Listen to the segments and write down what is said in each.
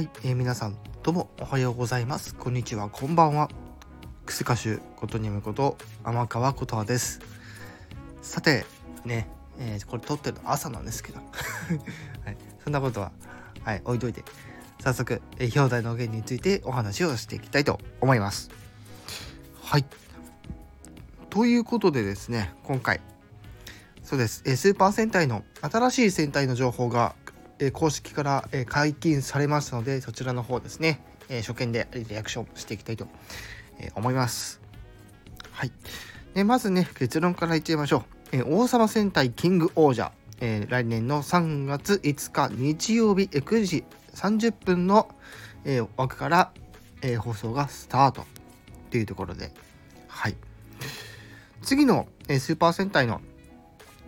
はい、えー、皆さんどうもおはようございます。こんにちはこんばんは。クス歌手ことにむこと天川琴葉です。さてね、えー、これ撮ってる朝なんですけど、はい、そんなことははい置いといて。早速、えー、表題の件についてお話をしていきたいと思います。はい。ということでですね今回。そうです、えー、スーパー戦隊の新しい戦隊の情報がえ公式から、え解禁されましたので、そちらの方ですね、え初見でリアクションしていきたいと、え思います。はい。でまずね、結論からいっちゃいましょう。え王様戦隊キング王者、え来年の3月5日日曜日9時30分の、え枠から、え放送がスタートというところで、はい。次の、えスーパー戦隊の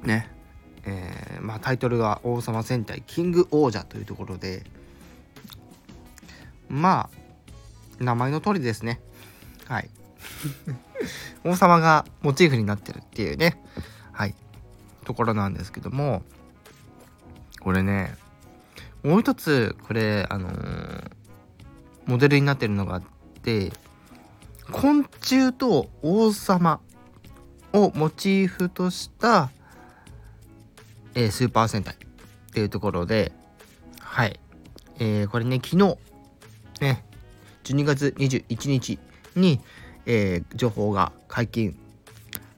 ね、えー、まあ、タイトルが王様戦隊キング王者というところでまあ名前の通りですね。はい。王様がモチーフになってるっていうね。はい。ところなんですけどもこれねもう一つこれあのー、モデルになってるのがあって昆虫と王様をモチーフとしたえー、スーパー戦隊っていうところで、はい。えー、これね、昨日、ね、12月21日に、えー、情報が解禁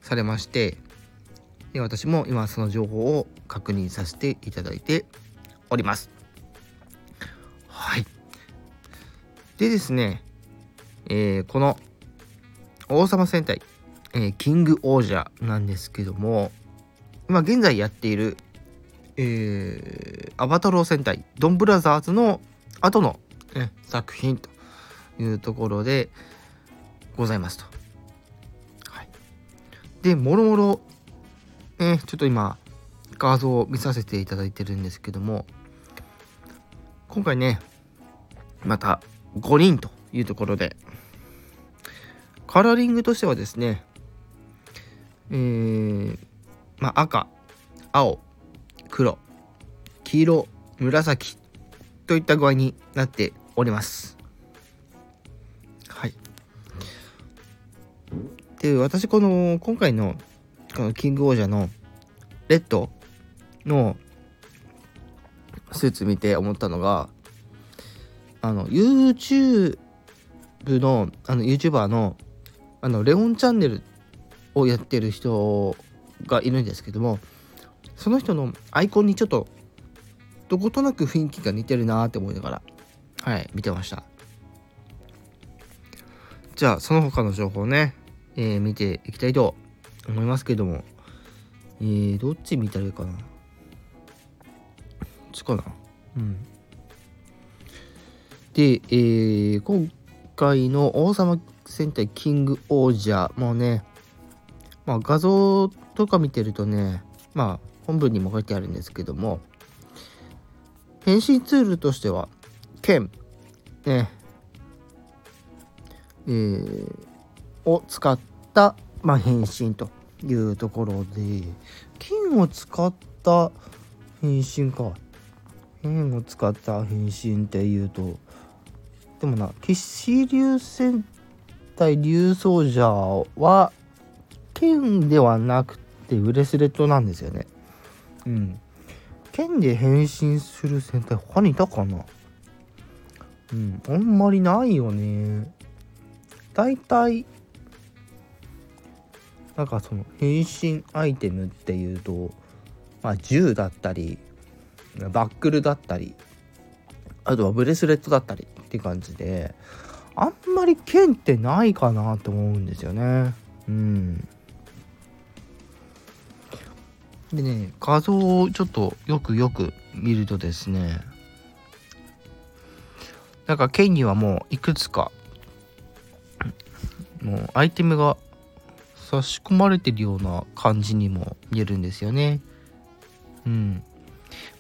されまして、で私も今その情報を確認させていただいております。はい。でですね、えー、この王様戦隊、えー、キング王者なんですけども、今現在やっているえー、アバタロー戦隊ドンブラザーズの後の、ね、作品というところでございますと。はい、でもろもろ、ね、ちょっと今画像を見させていただいてるんですけども今回ねまた5人というところでカラーリングとしてはですねえー、まあ赤青黒黄色紫といった具合になっております。はい。で私この今回のこのキングオージャのレッドのスーツ見て思ったのがあの YouTube のあの YouTuber のあのレオンチャンネルをやってる人がいるんですけどもその人のアイコンにちょっとどことなく雰囲気が似てるなって思いながらはい見てました。じゃあその他の情報ね、えー、見ていきたいと思いますけどもえー、どっち見たらいいかな。こっちかな。うん。で、えー、今回の王様戦隊キング王者もねまあ画像とか見てるとねまあ本文にも書いてあるんですけども変身ツールとしては剣ねえー、を使った、まあ、変身というところで金を使った変身か。剣を使った変身っていうとでもな騎士流戦隊竜奏者は剣ではなくてブレスレットなんですよね。うん。剣で変身する戦隊他にいたかな？うんあんまりないよね。大体なんかその変身アイテムっていうとまあ銃だったりバックルだったりあとはブレスレットだったりって感じであんまり剣ってないかなと思うんですよね。うん。でね、画像をちょっとよくよく見るとですね、なんか剣にはもういくつか、もうアイテムが差し込まれてるような感じにも見えるんですよね。うん。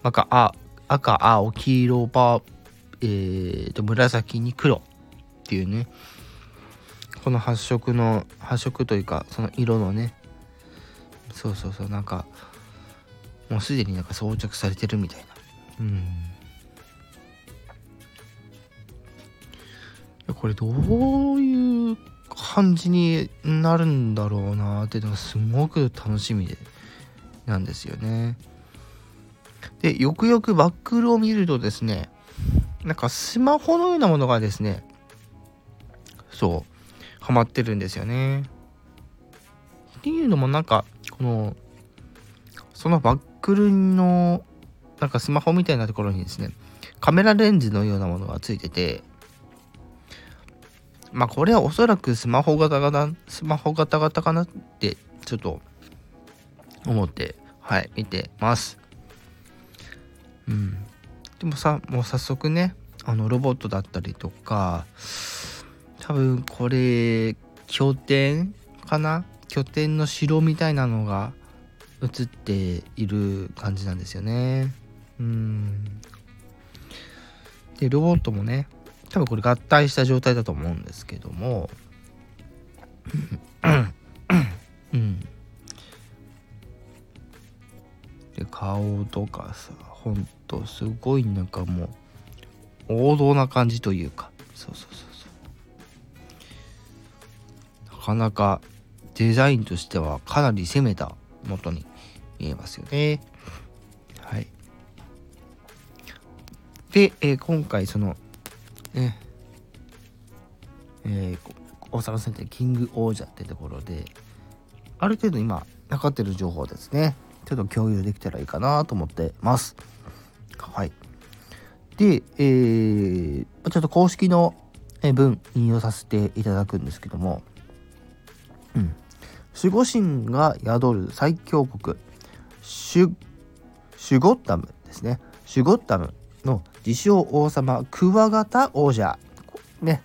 なんか、あ、赤、青、黄色、パえーと、紫に黒っていうね、この発色の、発色というか、その色のね、そうそうそう、なんか、もうすでになんか装着されてるみたいな。うん。これどういう感じになるんだろうなっていうのがすごく楽しみでなんですよね。でよくよくバックルを見るとですねなんかスマホのようなものがですねそうハマってるんですよね。っていうのもなんかこのそのバックルのなんかスマホみたいなところにですねカメラレンズのようなものがついててまあこれはおそらくスマホ型型スマホ型型かなってちょっと思ってはい見てます。うん。でもさもう早速ねあのロボットだったりとか多分これ拠点かな？拠点の城みたいなのが映っている感じなんですよね。うん。でロボットもね多分これ合体した状態だと思うんですけども。うん。で顔とかさほんとすごいなんかもう王道な感じというか。そうそうそうそう。なかなかデザインとしてはかなり攻めた元に見えますよね。はい。で、えー、今回そのね。えー、大阪戦隊キング王者ってところである程度今かかってる情報ですね。ちょっと共有できたらいいかなと思ってます。はい。で、えー、ちょっと公式の文引用させていただくんですけども、うん、守護神が宿る最強国シュシュゴッタムですね。シュゴッタムの自称王様クワガタ王者。ね。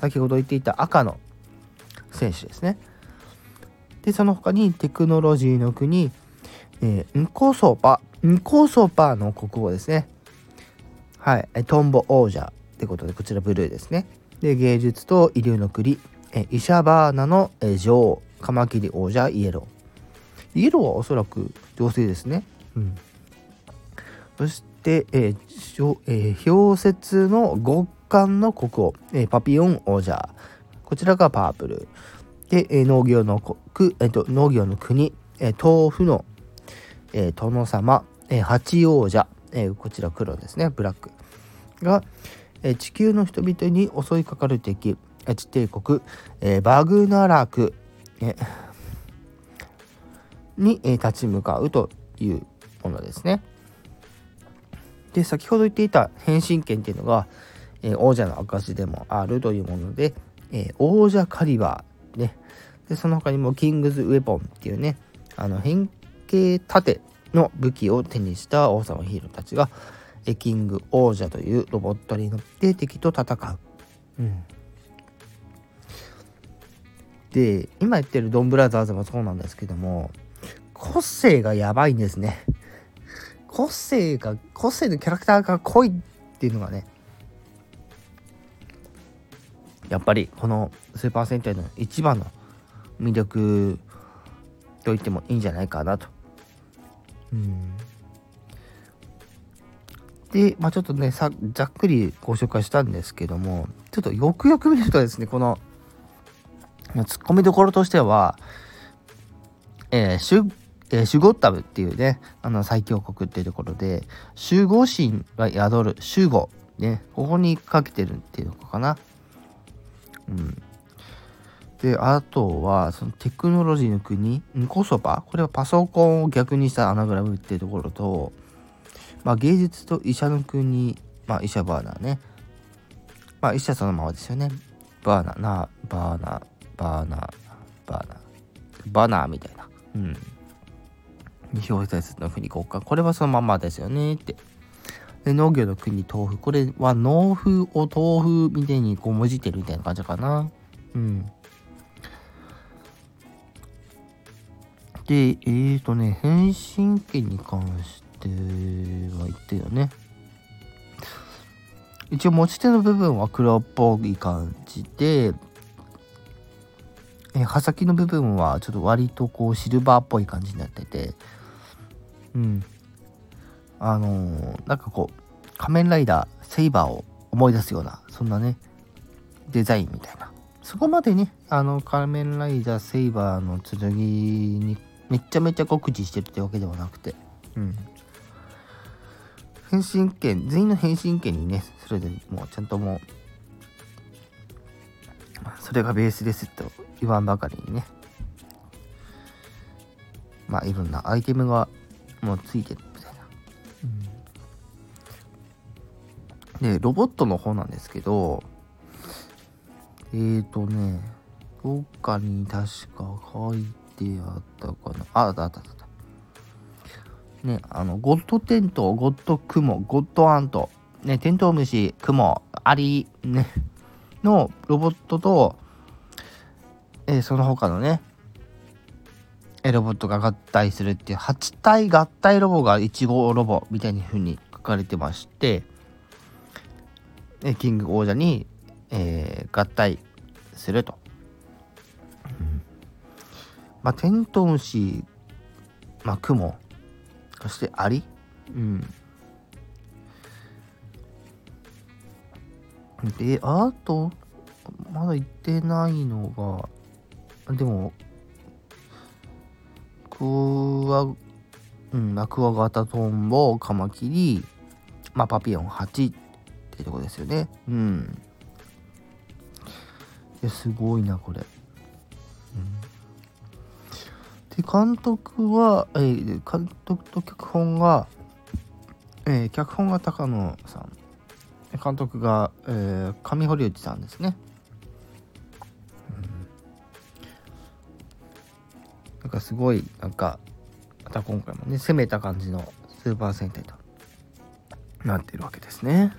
先ほど言っていた赤の選手ですね。でその他にテクノロジーの国、えー、ンコソパンコソパの国王ですね。はい。トンボ王者ってことでこちらブルーですね。で芸術と医療の国、えイシャバーナの、え女王カマキリ王者イエロー。イエローはおそらく女性ですね。うん。そして、えーえー、氷雪の極寒の国王、えー、パピオン王者。こちらがパープル。で、えー、農業の国、えーと、農業の国、えー、豆腐の、えー、殿様、えー、八王者、えー、こちら黒ですね、ブラック。が、えー、地球の人々に襲いかかる敵、え地帝国、えー、バグナラク、えに、立ち向かうというものですね。で先ほど言っていた変身権っていうのが、え、王者の証でもあるというもので、え、王者カリバーねでその他にもキングズウェポンっていうねあの変形盾の武器を手にした王様ヒーローたちが、えキング王者というロボットに乗って敵と戦う。うん、で今言ってるドンブラザーズもそうなんですけども個性がやばいんですね。個性が個性のキャラクターが濃いっていうのがねやっぱりこのスーパー戦隊の一番の魅力と言ってもいいんじゃないかなと。うんで、まあ、ちょっとねさざっくりご紹介したんですけどもちょっとよくよく見るとですねこのツッコミどころとしては、えー、え、シュゴッタブっていうね、あの最強国っていうところで、守護神が宿る守護、ね、ここにかけてるっていうのかな。うん。で、あとは、そのテクノロジーの国、コソバ、これはパソコンを逆にしたアナグラムっていうところと、まあ、芸術と医者の国、まあ、医者バーナーね。まあ、医者そのままですよね。バーナー、な、バーナー、バーナー、バーナー、バーナーみたいな。うん。表説の国国家これはそのままですよね。って。で農業の国豆腐。これは農風を豆腐みたいにこうもじってるみたいな感じかな。うん。でえーとね変身権に関しては言ってよね。一応持ち手の部分は黒っぽい感じでえ刃先の部分はちょっと割とこうシルバーっぽい感じになっててうん。あのー、なんかこう仮面ライダーセイバーを思い出すようなそんなねデザインみたいな。そこまでねあの仮面ライダーセイバーの剣にめちゃめちゃ酷似してるってわけではなくて。うん。変身権全員の変身権にねそれでもうちゃんともうそれがベースですと言わんばかりにね。まあいろんなアイテムがもうついてるみたいな、うん、でロボットの方なんですけどえーとねどっかに確か書いてあったかな。ああったあったあった。ねあのゴッドテントゴッドクモゴッドアント。ねテントウムシクモアリねのロボットと、えー、その他のねロボットが合体するっていう8体合体ロボが1号ロボみたいな風に書かれてましてキング王者に、えー、合体すると。うん、まあテントウムシ、まあ、クモそしてアリ、うん、であとまだ行ってないのがでもクワ、うん、クワガタトンボ、カマキリ、まあ、パピオン8っていうとこですよね。うん。いや、すごいな、これ。うん、で、監督は、えー、監督と脚本が、えー、脚本が高野さん。監督が、えー、上堀内さんですね。なんかすごいなんかまた今回もね攻めた感じのスーパー戦隊となってるわけですね。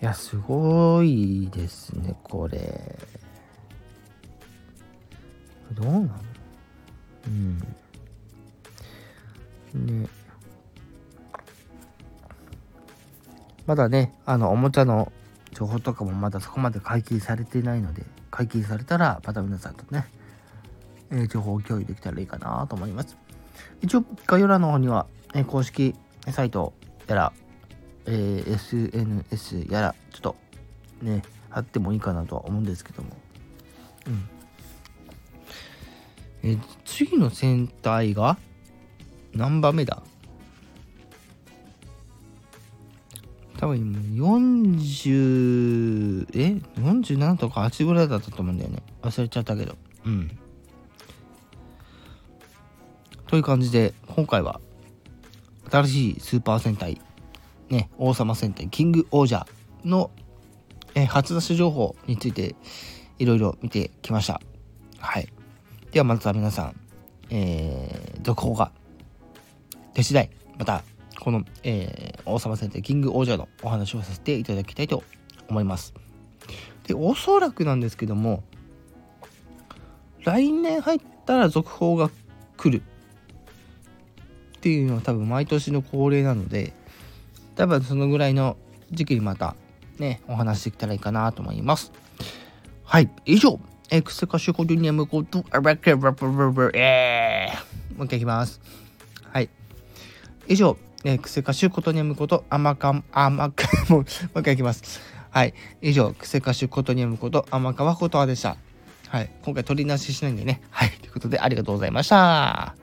いやすごいですねこれ。どうなの？うん。ね。まだねあのおもちゃの情報とかもまだそこまで解禁されていないので解禁されたらまた皆さんとねえー、情報共有できたらいいかなと思います。一応、概要欄の方には、えー、公式サイトやら、えー、SNS やら、ちょっとね、貼ってもいいかなとは思うんですけども。うん。えー、次の戦隊が何番目だ？多分40え？47とか8ぐらいだったと思うんだよね忘れちゃったけどうんという感じで、今回は、新しいスーパー戦隊、ね、王様戦隊、キングオージャーの、え初出し情報について、いろいろ見てきました。はい。ではまた皆さん、えー、続報が出次第、また、この、えー、王様戦隊キングオージャのお話をさせていただきたいと思います。で、おそらくなんですけども、来年入ったら続報が来るっていうのは多分毎年の恒例なので多分そのぐらいの時期にまたねお話できたらいいかなと思います。はい以上。エクセカシュコデュニアムコトアバケバブブブえーもう一回いきますはい以上エクセカシュコトニアムことアマカアマカもう一回いきますはい以上クセカシュコトニアムこと天川ことでしたはい今回取りなししないんでねはいということでありがとうございました